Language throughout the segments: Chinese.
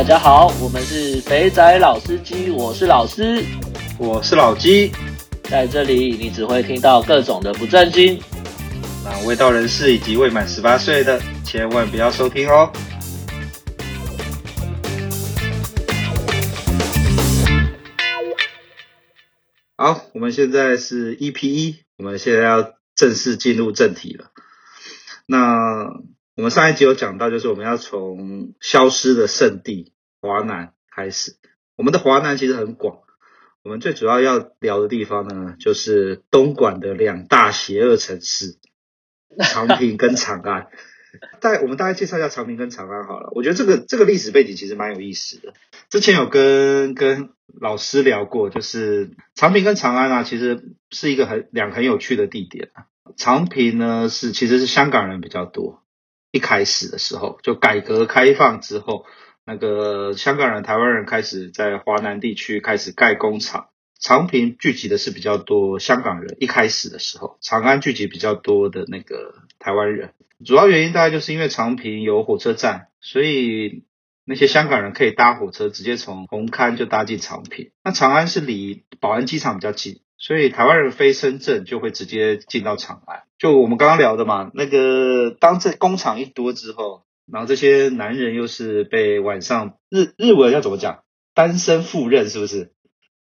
大家好，我们是肥仔老司机，我是老师，我是老鸡，在这里你只会听到各种的不正经，那未到人士以及未满十八岁的千万不要收听哦。好，我们现在是 EP 一我们现在要正式进入正题了。那我们上一集有讲到，就是我们要从消失的圣地华南开始。我们的华南其实很广，我们最主要要聊的地方呢，就是东莞的两大邪恶城市 长平跟长安。大我们大概介绍一下长平跟长安好了。我觉得这个这个历史背景其实蛮有意思的。之前有跟跟老师聊过，就是长平跟长安啊，其实是一个很两个很有趣的地点啊。长平呢是其实是香港人比较多。一开始的时候，就改革开放之后，那个香港人、台湾人开始在华南地区开始盖工厂。长平聚集的是比较多香港人，一开始的时候，长安聚集比较多的那个台湾人。主要原因大概就是因为长平有火车站，所以那些香港人可以搭火车直接从红磡就搭进长平。那长安是离宝安机场比较近。所以台湾人飞深圳就会直接进到长安，就我们刚刚聊的嘛，那个当这工厂一多之后，然后这些男人又是被晚上日日文要怎么讲？单身赴任是不是？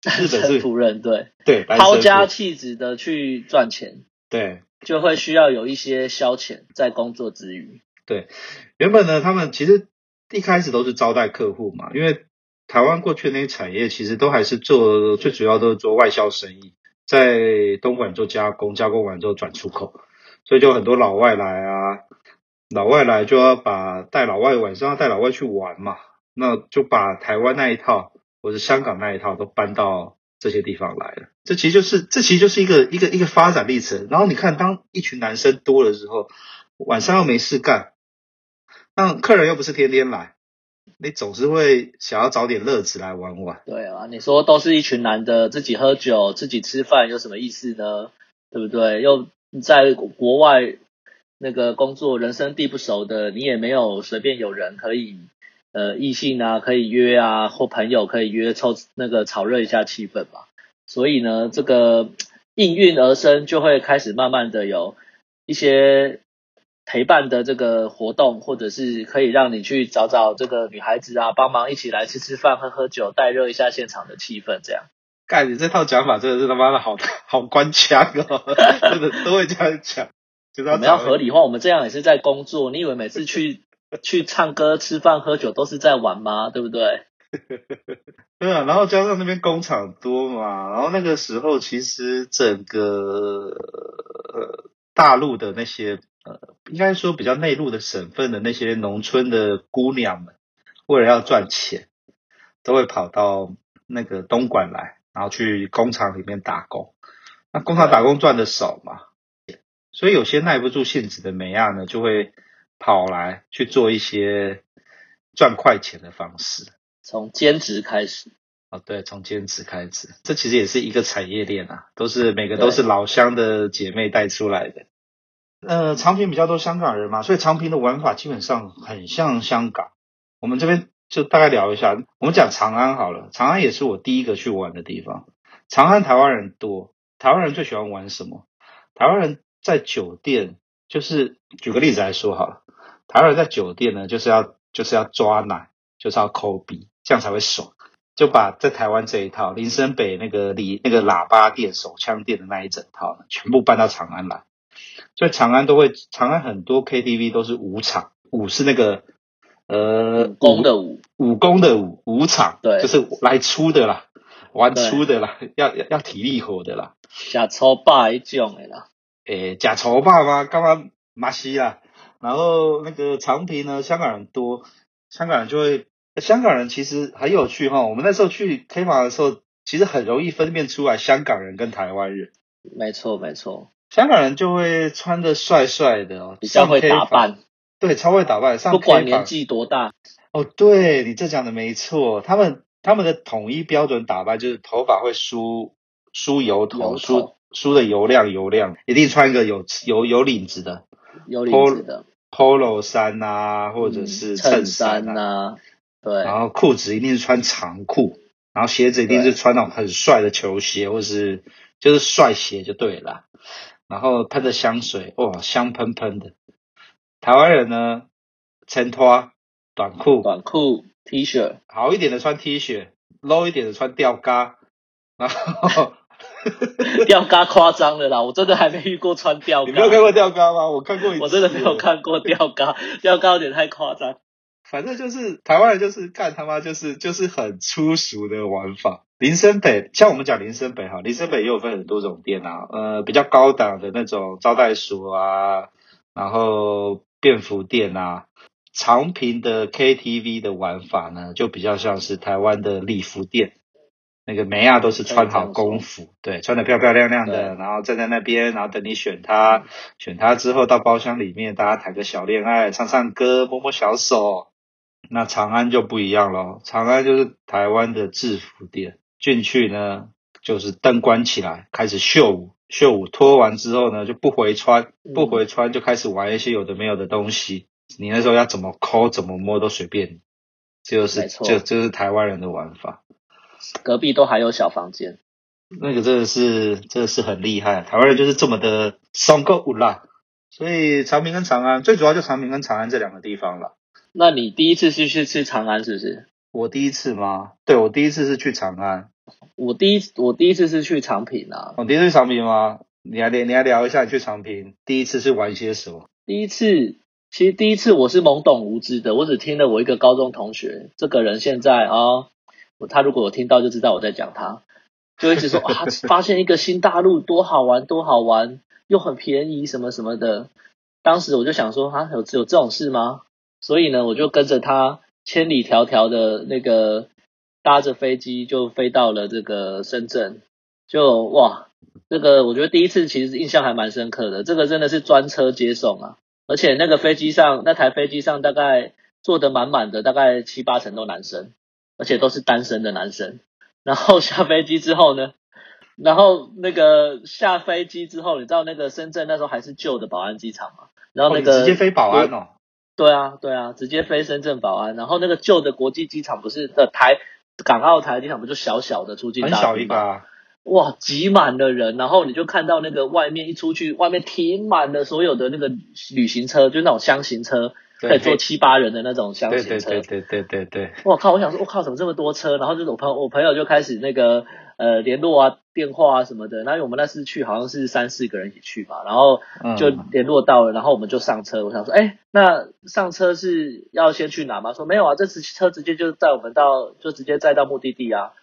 日本是赴任，对对，抛家弃子的去赚钱，对，就会需要有一些消遣在工作之余。对，原本呢，他们其实一开始都是招待客户嘛，因为台湾过去的那些产业其实都还是做最主要都是做外销生意。在东莞做加工，加工完之后转出口，所以就很多老外来啊，老外来就要把带老外晚上要带老外去玩嘛，那就把台湾那一套或者香港那一套都搬到这些地方来了。这其实就是这其实就是一个一个一个发展历程。然后你看，当一群男生多了之后，晚上又没事干，那客人又不是天天来。你总是会想要找点乐子来玩玩。对啊，你说都是一群男的自己喝酒、自己吃饭，有什么意思呢？对不对？又在国外那个工作，人生地不熟的，你也没有随便有人可以呃异性啊可以约啊，或朋友可以约凑那个炒热一下气氛嘛。所以呢，这个应运而生，就会开始慢慢的有一些。陪伴的这个活动，或者是可以让你去找找这个女孩子啊，帮忙一起来吃吃饭、喝喝酒，带热一下现场的气氛，这样。干，你这套讲法真的是他妈的好好官腔哦，真的都会这样讲。我们要合理化，我们这样也是在工作。你以为每次去 去唱歌、吃饭、喝酒都是在玩吗？对不对？对啊，然后加上那边工厂多嘛，然后那个时候其实整个呃大陆的那些。呃，应该说比较内陆的省份的那些农村的姑娘们，为了要赚钱，都会跑到那个东莞来，然后去工厂里面打工。那工厂打工赚的少嘛，所以有些耐不住性子的美亚呢，就会跑来去做一些赚快钱的方式。从兼职开始。哦，对，从兼职开始，这其实也是一个产业链啊，都是每个都是老乡的姐妹带出来的。呃，长平比较多香港人嘛，所以长平的玩法基本上很像香港。我们这边就大概聊一下，我们讲长安好了。长安也是我第一个去玩的地方。长安台湾人多，台湾人最喜欢玩什么？台湾人在酒店，就是举个例子来说好了，台湾人在酒店呢，就是要就是要抓奶，就是要抠鼻，这样才会爽。就把在台湾这一套林森北那个里那个喇叭店、手枪店的那一整套呢，全部搬到长安来。所以长安都会，长安很多 KTV 都是舞场，舞是那个呃武功的武，武功的武，舞场，对，就是来出的啦，玩出的啦，要要要体力活的啦，假抽霸一种的啦，诶，假抽霸吗？干嘛马西啦？然后那个长平呢，香港人多，香港人就会，香港人其实很有趣哈，我们那时候去 K 房的时候，其实很容易分辨出来香港人跟台湾人，没错没错。香港人就会穿的帅帅的哦，比较会打扮，对，超会打扮。上不管年纪多大，哦，对，你这讲的没错，他们他们的统一标准打扮就是头发会梳梳油头，梳梳的油亮油亮，一定穿一个有有有领子的，有领子的。Polo 衫啊，或者是衬衫啊，衬衫啊，对，然后裤子一定是穿长裤，然后鞋子一定是穿那种很帅的球鞋，或是就是帅鞋就对了。然后喷的香水，哇，香喷喷的。台湾人呢，衬拖短裤，短裤 T 恤，好一点的穿 T 恤，low 一点的穿吊嘎，然后 吊嘎夸张了啦，我真的还没遇过穿吊嘎。你没有看过吊嘎吗？我看过一次，我真的没有看过吊嘎，吊嘎有点太夸张。反正就是台湾人就是干他妈就是就是很粗俗的玩法。林森北，像我们讲林森北哈，林森北也有分很多种店啊，呃，比较高档的那种招待所啊，然后便服店啊，长平的 KTV 的玩法呢，就比较像是台湾的礼服店，那个每样都是穿好工服，对，穿得漂漂亮亮的，然后站在那边，然后等你选他，选他之后到包厢里面，大家谈个小恋爱，唱唱歌，摸摸小手。那长安就不一样咯，长安就是台湾的制服店。进去呢，就是灯关起来，开始秀舞，秀舞脱完之后呢，就不回穿，不回穿就开始玩一些有的没有的东西。你那时候要怎么抠，怎么摸都随便，就是就就，是台湾人的玩法。隔壁都还有小房间，那个真的是真的是很厉害，台湾人就是这么的松够无辣。所以长平跟长安最主要就长平跟长安这两个地方了。那你第一次是去吃长安是不是？我第一次吗？对，我第一次是去长安。我第一我第一次是去长平啊。我、哦、第一次去长平吗？你来你来聊一下你去长平第一次是玩些什么？第一次其实第一次我是懵懂无知的，我只听了我一个高中同学，这个人现在啊，哦、他如果有听到就知道我在讲他，就一直说啊，发现一个新大陆多好玩多好玩，又很便宜什么什么的。当时我就想说啊，有有这种事吗？所以呢，我就跟着他千里迢迢的那个搭着飞机就飞到了这个深圳，就哇，这个我觉得第一次其实印象还蛮深刻的。这个真的是专车接送啊，而且那个飞机上那台飞机上大概坐得满满的，大概七八成都男生，而且都是单身的男生。然后下飞机之后呢，然后那个下飞机之后，你知道那个深圳那时候还是旧的宝安机场嘛？然后那个、直接飞宝安哦。对啊，对啊，直接飞深圳宝安，然后那个旧的国际机场不是的台港澳台机场不就小小的出境大厅？很小一个啊。哇，挤满了人，然后你就看到那个外面一出去，外面停满了所有的那个旅行车，就是那种箱型车，可以坐七八人的那种厢型车。对对对对对对对。我靠，我想说，我靠，怎么这么多车？然后就是我朋友，我朋友就开始那个。呃，联络啊，电话啊什么的。然后我们那次去好像是三四个人一起去嘛，然后就联络到了，然后我们就上车。我想说，哎，那上车是要先去哪吗？说没有啊，这次车直接就载我们到，就直接载到目的地啊。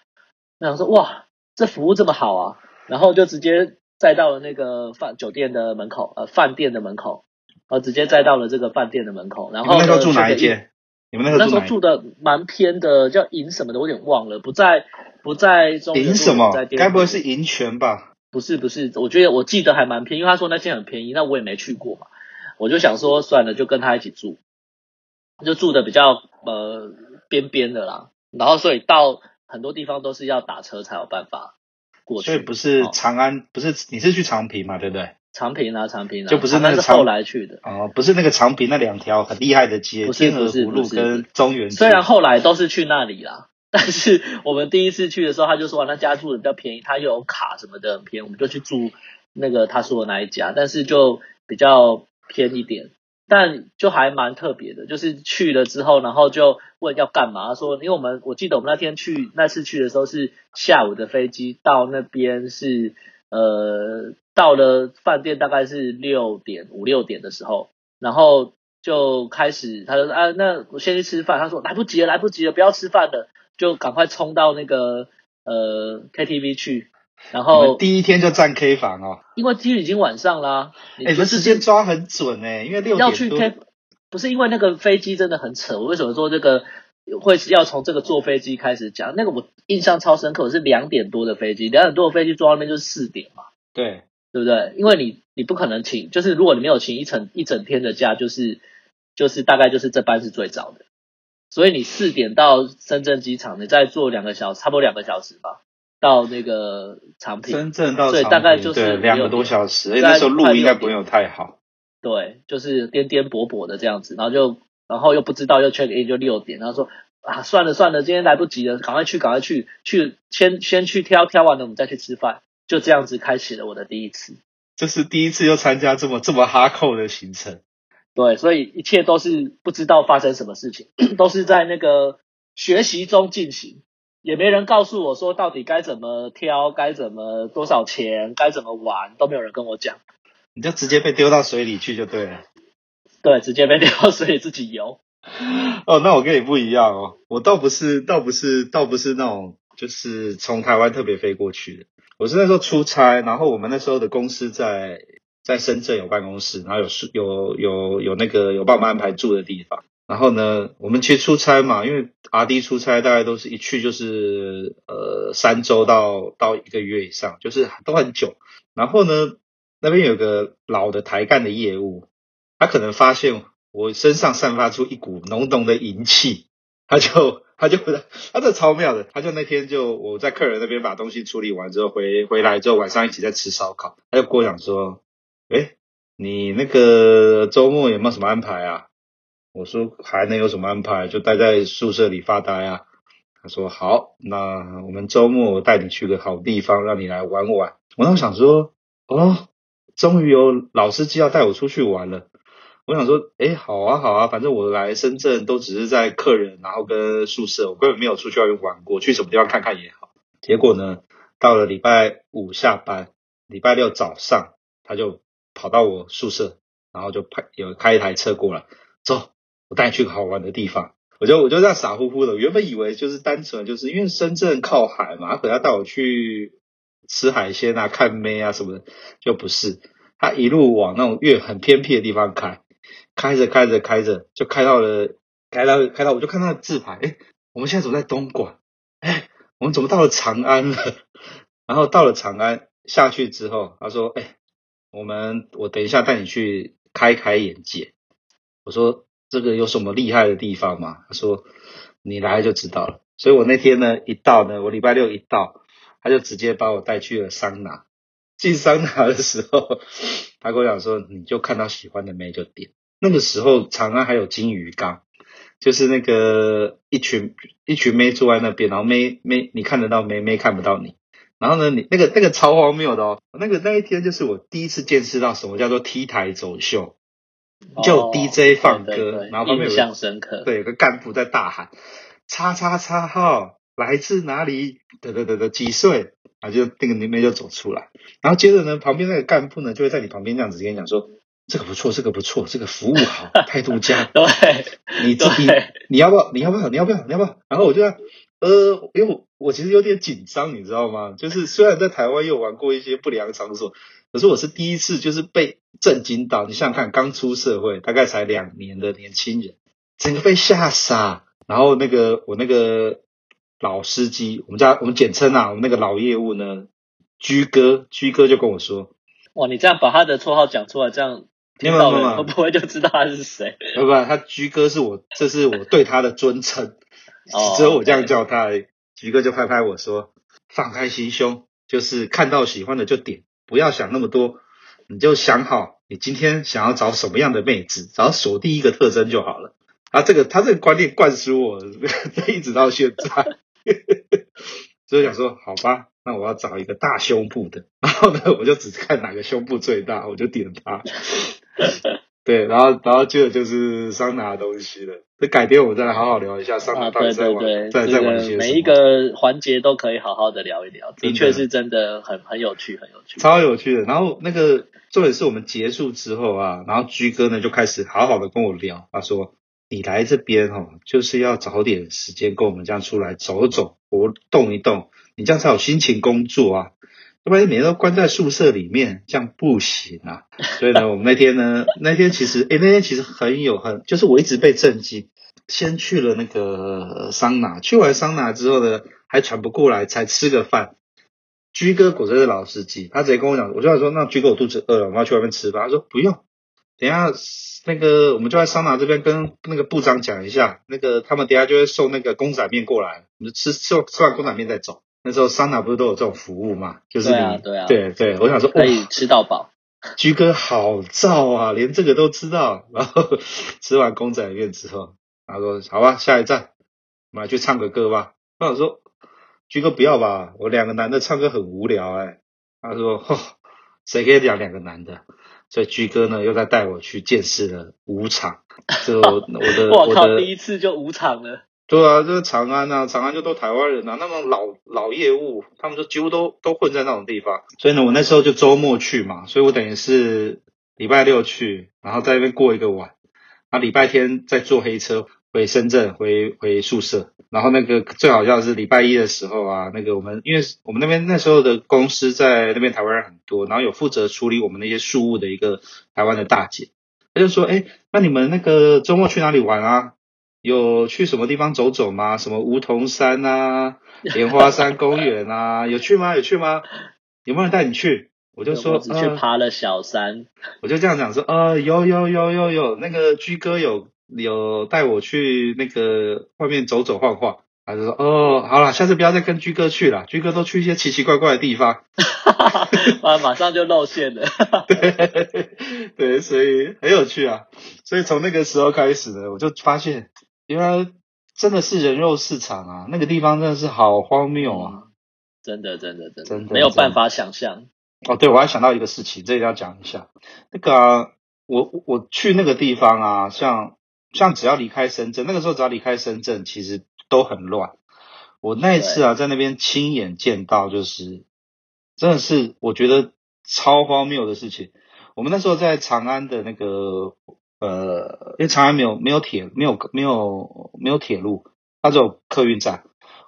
我想说，哇，这服务这么好啊，然后就直接载到了那个饭酒店的门口，呃，饭店的门口，然后直接载到了这个饭店的门口。然后那时候住哪一间？你们那时候住的蛮偏的，叫银什么的，我有点忘了，不在。不在中银什么？该不会是银泉吧？不是不是，我觉得我记得还蛮便宜，因为他说那间很便宜，那我也没去过嘛，我就想说算了，就跟他一起住，就住的比较呃边边的啦，然后所以到很多地方都是要打车才有办法过去。所以不是长安，哦、不是你是去长平嘛，对不对？长平啊，长平啊，就不是那个是后来去的哦，不是那个长平那两条很厉害的街，不是天鹅湖路跟中原。虽然后来都是去那里啦。但是我们第一次去的时候，他就说那家住的比较便宜，他又有卡什么的很便宜，我们就去住那个他说的那一家，但是就比较偏一点，但就还蛮特别的。就是去了之后，然后就问要干嘛，他说因为我们我记得我们那天去那次去的时候是下午的飞机，到那边是呃到了饭店大概是六点五六点的时候，然后就开始他说啊那我先去吃饭，他说来不及了来不及了不要吃饭了。就赶快冲到那个呃 KTV 去，然后第一天就占 K 房哦，因为其实已经晚上啦。哎、欸，你们时间抓很准哎，因为六点要去 K，不是因为那个飞机真的很扯。我为什么说这个会是要从这个坐飞机开始讲？那个我印象超深刻，我是两点多的飞机，两点多的飞机坐到那边就是四点嘛。对，对不对？因为你你不可能请，就是如果你没有请一整一整天的假，就是就是大概就是这班是最早的。所以你四点到深圳机场，你再坐两个小时，差不多两个小时吧，到那个长平。深圳到长平，所以大概就是两个多小时。那时候路应该不用太好。对，就是颠颠簸簸的这样子，然后就然后又不知道又 check in 就六点，然后说啊，算了算了，今天来不及了，赶快去，赶快去，去先先去挑，挑完了我们再去吃饭，就这样子开启了我的第一次。这是第一次又参加这么这么哈扣的行程。对，所以一切都是不知道发生什么事情，都是在那个学习中进行，也没人告诉我说到底该怎么挑，该怎么多少钱，该怎么玩，都没有人跟我讲。你就直接被丢到水里去就对了。对，直接被 丢到水里自己游。哦，那我跟你不一样哦，我倒不是，倒不是，倒不是那种，就是从台湾特别飞过去的。我是那时候出差，然后我们那时候的公司在在深圳有办公室，然后有有有有那个有帮我们安排住的地方。然后呢，我们去出差嘛，因为 RD 出差大概都是一去就是呃三周到到一个月以上，就是都很久。然后呢，那边有个老的台干的业务，他可能发现。我身上散发出一股浓浓的银气，他就 他就他这超妙的，他就那天就我在客人那边把东西处理完之后回回来之后晚上一起在吃烧烤，他就跟我讲说，诶，你那个周末有没有什么安排啊？我说还能有什么安排？就待在宿舍里发呆啊。他说好，那我们周末我带你去个好地方，让你来玩玩。我当时想说，哦，终于有老司机要带我出去玩了。我想说，哎，好啊，好啊，反正我来深圳都只是在客人，然后跟宿舍，我根本没有出去外面玩过，去什么地方看看也好。结果呢，到了礼拜五下班，礼拜六早上，他就跑到我宿舍，然后就派有开一台车过来，走，我带你去个好玩的地方。我就我就这样傻乎乎的，原本以为就是单纯就是因为深圳靠海嘛，他可能要带我去吃海鲜啊、看妹啊什么的，就不是，他一路往那种越很偏僻的地方开。开着开着开着，就开到了，开到开到，我就看到字牌，哎，我们现在走在东莞，哎，我们怎么到了长安了？然后到了长安下去之后，他说，哎，我们我等一下带你去开开眼界。我说这个有什么厉害的地方吗？他说你来就知道了。所以我那天呢一到呢，我礼拜六一到，他就直接把我带去了桑拿。进桑拿的时候，他跟我讲说，你就看到喜欢的妹就点。那个时候长安还有金鱼缸，就是那个一群一群妹坐在那边，然后妹妹你看得到妹妹看不到你，然后呢你那个那个超荒谬的哦，那个那一天就是我第一次见识到什么叫做 T 台走秀，就 DJ 放歌，哦、对对对，然后旁边有印象深刻，对，有个干部在大喊叉叉叉号来自哪里？得得得得几岁？啊就那个妹妹就走出来，然后接着呢旁边那个干部呢就会在你旁边这样子跟你讲说。这个不错，这个不错，这个服务好，态度佳。对，你自己你要不要？你要不要？你要不要？你要不要？然后我就呃，因为我我其实有点紧张，你知道吗？就是虽然在台湾有玩过一些不良场所，可是我是第一次，就是被震惊到。你想想看，刚出社会，大概才两年的年轻人，整个被吓傻。然后那个我那个老司机，我们家我们简称啊，我们那个老业务呢，居哥，居哥就跟我说：“哇，你这样把他的绰号讲出来，这样。”听到了，我不会就知道他是谁。不不，他居哥是我，这是我对他的尊称，只有我这样叫他。居哥就拍拍我说：“放开心胸，就是看到喜欢的就点，不要想那么多，你就想好你今天想要找什么样的妹子，只要锁定一个特征就好了。”啊，这个他这个观念灌输我，一直到现在。所以想说，好吧。那我要找一个大胸部的，然后呢，我就只看哪个胸部最大，我就点它。对，然后然后接着就是桑拿的东西了。这改天我们再来好好聊一下桑拿到底在玩，对对对，在在玩些。每一个环节都可以好好的聊一聊，的确是真的很很有趣，很有趣，超有趣的。然后那个重点是我们结束之后啊，然后居哥呢就开始好好的跟我聊，他说：“你来这边哈，就是要找点时间跟我们这样出来走走，活动一动。”你这样才有心情工作啊，要不然你每天都关在宿舍里面，这样不行啊。所以呢，我们那天呢，那天其实，诶，那天其实很有很，就是我一直被震惊。先去了那个桑拿，去完桑拿之后呢，还喘不过来，才吃个饭。居哥果真是老司机，他直接跟我讲，我就想说，那居哥我肚子饿了，我们要去外面吃吧。他说不用，等一下那个我们就在桑拿这边跟那个部长讲一下，那个他们等一下就会送那个公仔面过来，我们就吃吃吃完公仔面再走。那时候桑拿不是都有这种服务嘛？就是你对啊，对啊，对对，我想说可以吃到饱。居哥好燥啊，连这个都知道。然后吃完公仔面之后，他说：“好吧，下一站我们来去唱个歌吧。那我说，居哥不要吧，我两个男的唱歌很无聊哎、欸。他说，吼，谁可以讲两个男的？所以居哥呢又在带我去见识了舞场。就我的，我靠，第一次就舞场了。对啊，就是长安啊，长安就都台湾人啊，那么老老业务，他们就几乎都都混在那种地方。所以呢，我那时候就周末去嘛，所以我等于是礼拜六去，然后在那边过一个晚，然后礼拜天再坐黑车回深圳，回回宿舍。然后那个最好笑的是礼拜一的时候啊，那个我们因为我们那边那时候的公司在那边台湾人很多，然后有负责处理我们那些事务的一个台湾的大姐，她就说：“哎，那你们那个周末去哪里玩啊？”有去什么地方走走吗？什么梧桐山啊、莲花山公园啊，有去吗？有去吗？有没有人带你去？我就说，我只去爬了小山。呃、我就这样讲说，呃，有有有有有，那个居哥有有带我去那个外面走走晃晃。他就说，哦，好了，下次不要再跟居哥去了，居哥都去一些奇奇怪怪的地方。啊，马上就露馅了。对对，所以很有趣啊。所以从那个时候开始呢，我就发现。原来真的是人肉市场啊！那个地方真的是好荒谬啊！真的，真的，真的，真的没有办法想象。哦，对，我还想到一个事情，这个要讲一下。那个、啊、我我去那个地方啊，像像只要离开深圳，那个时候只要离开深圳，其实都很乱。我那一次啊，在那边亲眼见到，就是真的是我觉得超荒谬的事情。我们那时候在长安的那个。呃，因为长安没有没有铁没有没有没有铁路，它只有客运站。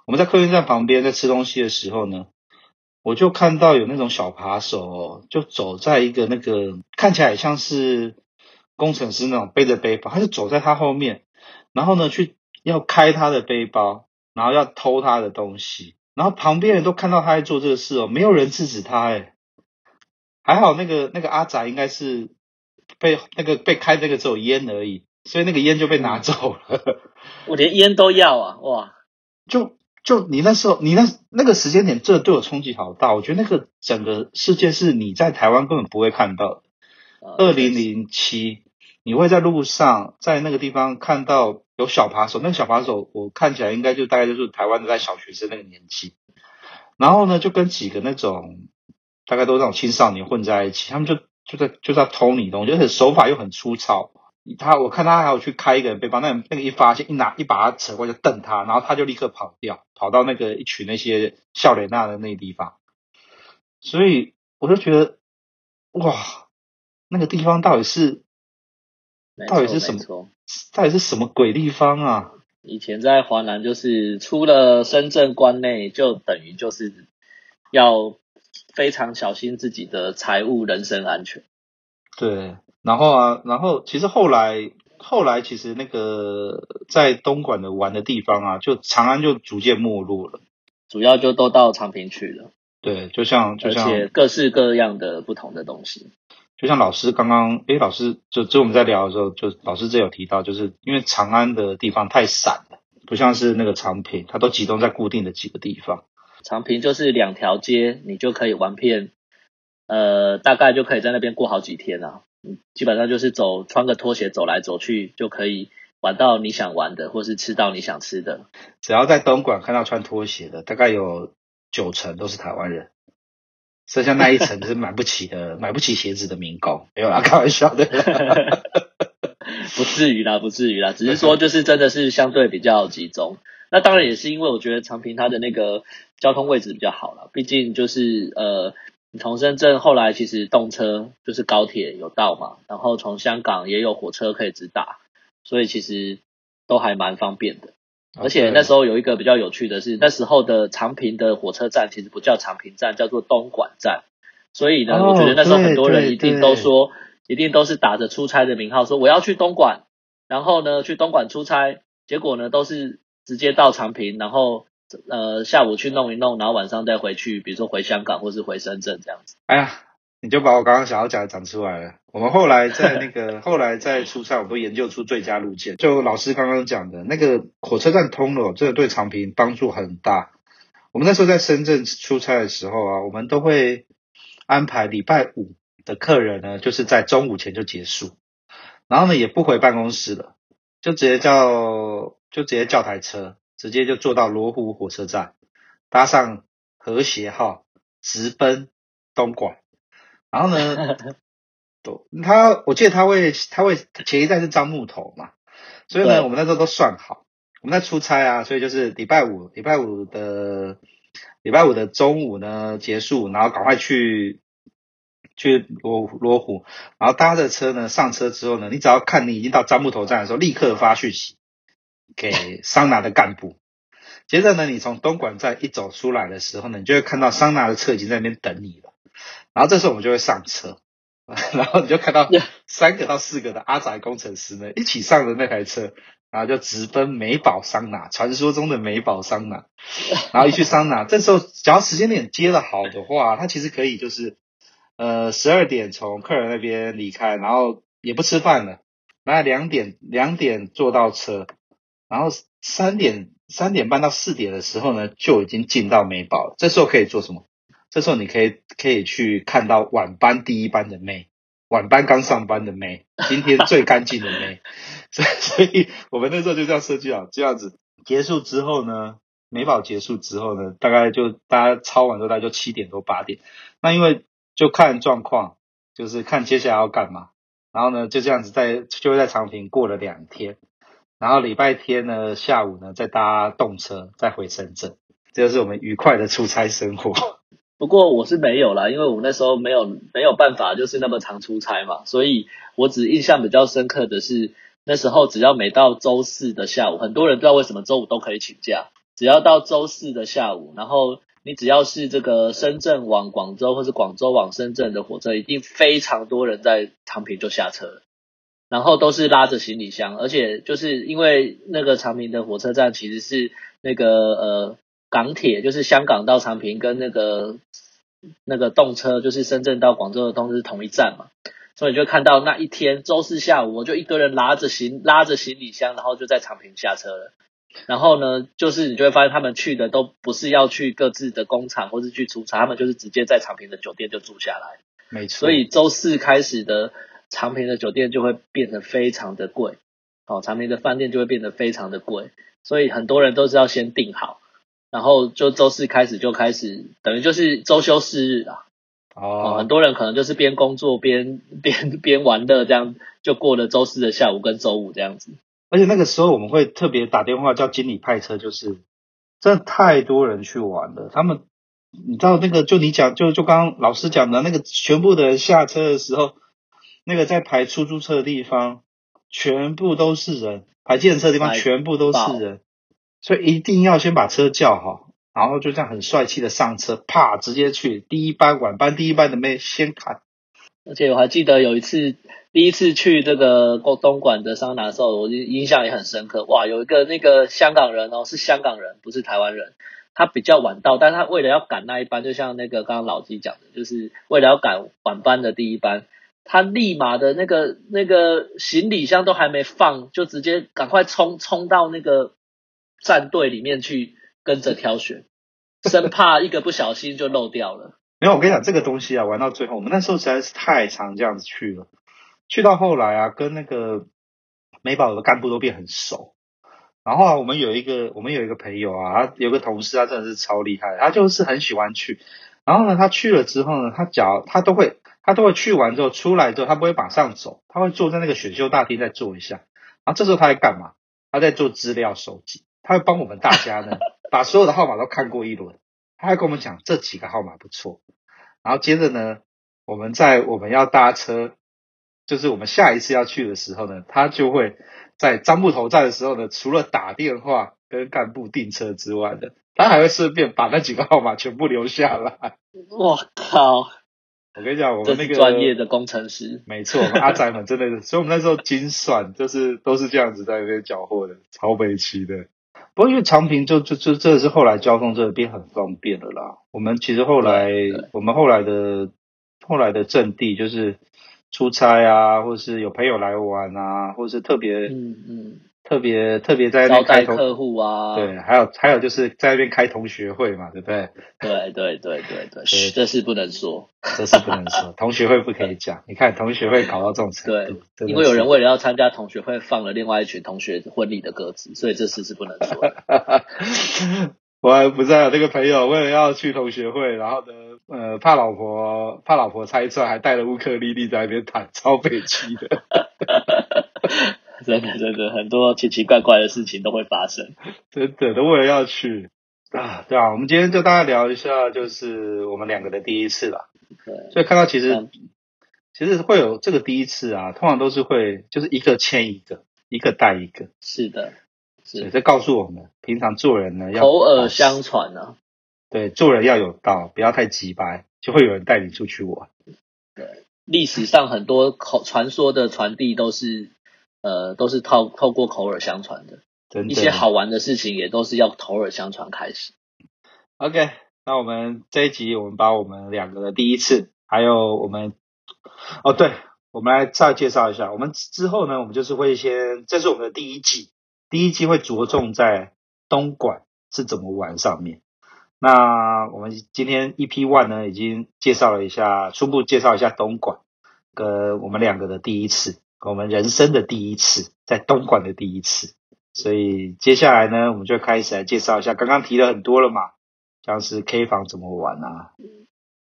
我们在客运站旁边在吃东西的时候呢，我就看到有那种小扒手，就走在一个那个看起来像是工程师那种背着背包，他就走在他后面，然后呢去要开他的背包，然后要偷他的东西，然后旁边人都看到他在做这个事哦，没有人制止他哎，还好那个那个阿宅应该是。被那个被开那个只有烟而已，所以那个烟就被拿走了。我连烟都要啊！哇，就就你那时候，你那那个时间点，这对我冲击好大。我觉得那个整个世界是你在台湾根本不会看到的。二零零七，你会在路上在那个地方看到有小扒手，那个小扒手我看起来应该就大概就是台湾的在小学生那个年纪，然后呢就跟几个那种大概都是那种青少年混在一起，他们就。就在就是要偷你东西，而且手法又很粗糙。他我看他还有去开一个人背包，那、那个一发现一拿一把他扯过来就瞪他，然后他就立刻跑掉，跑到那个一群那些笑脸娜的那个地方。所以我就觉得，哇，那个地方到底是到底是什么？到底是什么鬼地方啊？以前在华南，就是出了深圳关内，就等于就是要。非常小心自己的财务、人身安全。对，然后啊，然后其实后来，后来其实那个在东莞的玩的地方啊，就长安就逐渐没落了，主要就都到长平去了。对，就像就像而且各式各样的不同的东西，就像老师刚刚，诶，老师就就我们在聊的时候，就老师这有提到，就是因为长安的地方太散了，不像是那个长平，它都集中在固定的几个地方。长平就是两条街，你就可以玩遍，呃，大概就可以在那边过好几天啊。嗯，基本上就是走，穿个拖鞋走来走去，就可以玩到你想玩的，或是吃到你想吃的。只要在东莞看到穿拖鞋的，大概有九成都是台湾人，剩下那一层是买不起的，买不起鞋子的民工。没有啦，开玩笑的，不至于啦，不至于啦，只是说就是真的是相对比较集中。那当然也是因为我觉得长平它的那个交通位置比较好了，毕竟就是呃，你从深圳后来其实动车就是高铁有到嘛，然后从香港也有火车可以直达，所以其实都还蛮方便的。而且那时候有一个比较有趣的是，那时候的长平的火车站其实不叫长平站，叫做东莞站。所以呢，我觉得那时候很多人一定都说，一定都是打着出差的名号说我要去东莞，然后呢去东莞出差，结果呢都是。直接到长平，然后呃下午去弄一弄，然后晚上再回去，比如说回香港或是回深圳这样子。哎呀，你就把我刚刚想要讲的讲出来了。我们后来在那个 后来在出差，我们都研究出最佳路线。就老师刚刚讲的那个火车站通了，这个对长平帮助很大。我们那时候在深圳出差的时候啊，我们都会安排礼拜五的客人呢，就是在中午前就结束，然后呢也不回办公室了，就直接叫。就直接叫台车，直接就坐到罗湖火车站，搭上和谐号，直奔东莞。然后呢，都他我记得他会他会前一站是樟木头嘛，所以呢，我们那时候都算好，我们在出差啊，所以就是礼拜五礼拜五的礼拜五的中午呢结束，然后赶快去。去罗罗湖，然后搭着车呢，上车之后呢，你只要看你已经到樟木头站的时候，立刻发讯息给桑拿的干部。接着呢，你从东莞站一走出来的时候呢，你就会看到桑拿的车已经在那边等你了。然后这时候我们就会上车，然后你就看到三个到四个的阿宅工程师呢一起上了那台车，然后就直奔美宝桑拿，传说中的美宝桑拿。然后一去桑拿，这时候只要时间点接的好的话，它其实可以就是。呃，十二点从客人那边离开，然后也不吃饭了，然后两点两点坐到车，然后三点三点半到四点的时候呢，就已经进到美宝了。这时候可以做什么？这时候你可以可以去看到晚班第一班的妹，晚班刚上班的妹，今天最干净的妹。所以 所以我们那时候就这样设计好，这样子结束之后呢，美宝结束之后呢，大概就大家抄完之后大概就七点多八点，那因为。就看状况，就是看接下来要干嘛，然后呢，就这样子在就在长平过了两天，然后礼拜天呢下午呢再搭动车再回深圳，这就是我们愉快的出差生活。不过我是没有啦，因为我那时候没有没有办法，就是那么常出差嘛，所以我只印象比较深刻的是那时候只要每到周四的下午，很多人不知道为什么周五都可以请假，只要到周四的下午，然后。你只要是这个深圳往广州，或是广州往深圳的火车，一定非常多人在长平就下车了，然后都是拉着行李箱，而且就是因为那个长平的火车站其实是那个呃港铁，就是香港到长平跟那个那个动车，就是深圳到广州的动车是同一站嘛，所以就看到那一天周四下午，我就一个人拉着行拉着行李箱，然后就在长平下车了。然后呢，就是你就会发现他们去的都不是要去各自的工厂或是去出差，他们就是直接在长平的酒店就住下来。没错。所以周四开始的长平的酒店就会变得非常的贵，哦，长平的饭店就会变得非常的贵，所以很多人都是要先订好，然后就周四开始就开始，等于就是周休四日啊。哦。很多人可能就是边工作边 边边玩乐，这样就过了周四的下午跟周五这样子。而且那个时候我们会特别打电话叫经理派车，就是真的太多人去玩了。他们你知道那个就你讲就就刚刚老师讲的那个全部的人下车的时候，那个在排出租车的地方全部都是人，排计程车的地方全部都是人，所以一定要先把车叫好，然后就这样很帅气的上车，啪直接去第一班晚班第一班的妹先看。而且我还记得有一次。第一次去这个东莞的桑拿的时候，我印象也很深刻。哇，有一个那个香港人哦，是香港人，不是台湾人。他比较晚到，但他为了要赶那一班，就像那个刚刚老鸡讲的，就是为了要赶晚班的第一班，他立马的那个那个行李箱都还没放，就直接赶快冲冲到那个战队里面去跟着挑选，生怕一个不小心就漏掉了。没有，我跟你讲这个东西啊，玩到最后，我们那时候实在是太常这样子去了。去到后来啊，跟那个美宝的干部都变很熟。然后啊，我们有一个我们有一个朋友啊，他有个同事，他真的是超厉害，他就是很喜欢去。然后呢，他去了之后呢，他脚他都会他都会去完之后出来之后，他不会马上走，他会坐在那个选秀大厅再坐一下。然后这时候他在干嘛？他在做资料收集，他会帮我们大家呢 把所有的号码都看过一轮，他还跟我们讲这几个号码不错。然后接着呢，我们在我们要搭车。就是我们下一次要去的时候呢，他就会在樟木头站的时候呢，除了打电话跟干部订车之外的，他还会顺便把那几个号码全部留下来。我靠！我跟你讲，我们那个专业的工程师，没错，我们阿仔们真的是，所以我们那时候精算就是都是这样子在那边缴获的，超北齐的。不过因为长平就就就这是后来交通这边很方便了啦。我们其实后来我们后来的后来的阵地就是。出差啊，或者是有朋友来玩啊，或者是特别，嗯嗯，特别特别在招待客户啊，对，还有还有就是在那边开同学会嘛，对不对？对对对对对，嘘，这是不能说，这是不能说，同学会不可以讲。你看同学会搞到这种程度，对，因为有人为了要参加同学会，放了另外一群同学婚礼的鸽子，所以这事是不能说的。我还不在啊，那个朋友为了要去同学会，然后呢，呃，怕老婆怕老婆猜测，还带了乌克丽丽在那边弹，超悲戚的。真的真的，很多奇奇怪怪的事情都会发生。真的，都为了要去啊，对啊。我们今天就大概聊一下，就是我们两个的第一次了。对，所以看到其实、嗯、其实会有这个第一次啊，通常都是会就是一个牵一个，一个带一个。是的。是，这告诉我们，平常做人呢要口耳相传呢、啊。对，做人要有道，不要太直白，就会有人带你出去玩。对，历史上很多口传说的传递都是，呃，都是透透过口耳相传的。真的。一些好玩的事情也都是要口耳相传开始。OK，那我们这一集，我们把我们两个的第一次，还有我们，哦，对，我们来再介绍一下。我们之后呢，我们就是会先，这是我们的第一季。第一季会着重在东莞是怎么玩上面。那我们今天 EP One 呢，已经介绍了一下，初步介绍一下东莞跟我们两个的第一次，我们人生的第一次，在东莞的第一次。所以接下来呢，我们就开始来介绍一下，刚刚提了很多了嘛，像是 K 房怎么玩啊，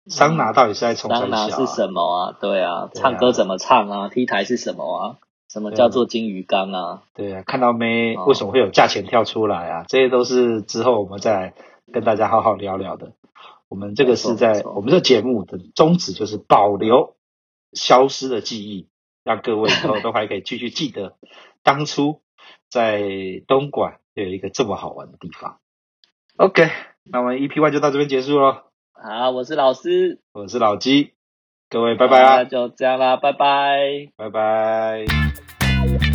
桑拿到底是在冲？桑拿是什么啊？对啊，唱歌怎么唱啊？T 台是什么啊？什么叫做金鱼缸啊？对啊，看到没？为什么会有价钱跳出来啊？哦、这些都是之后我们再来跟大家好好聊聊的。我们这个是在我们这节目的宗旨就是保留消失的记忆，让各位以后都还可以继续记得当初在东莞有一个这么好玩的地方。OK，那我们 EP One 就到这边结束了。好，我是老师，我是老鸡。各位，拜拜啦！那就这样啦，拜拜，拜拜。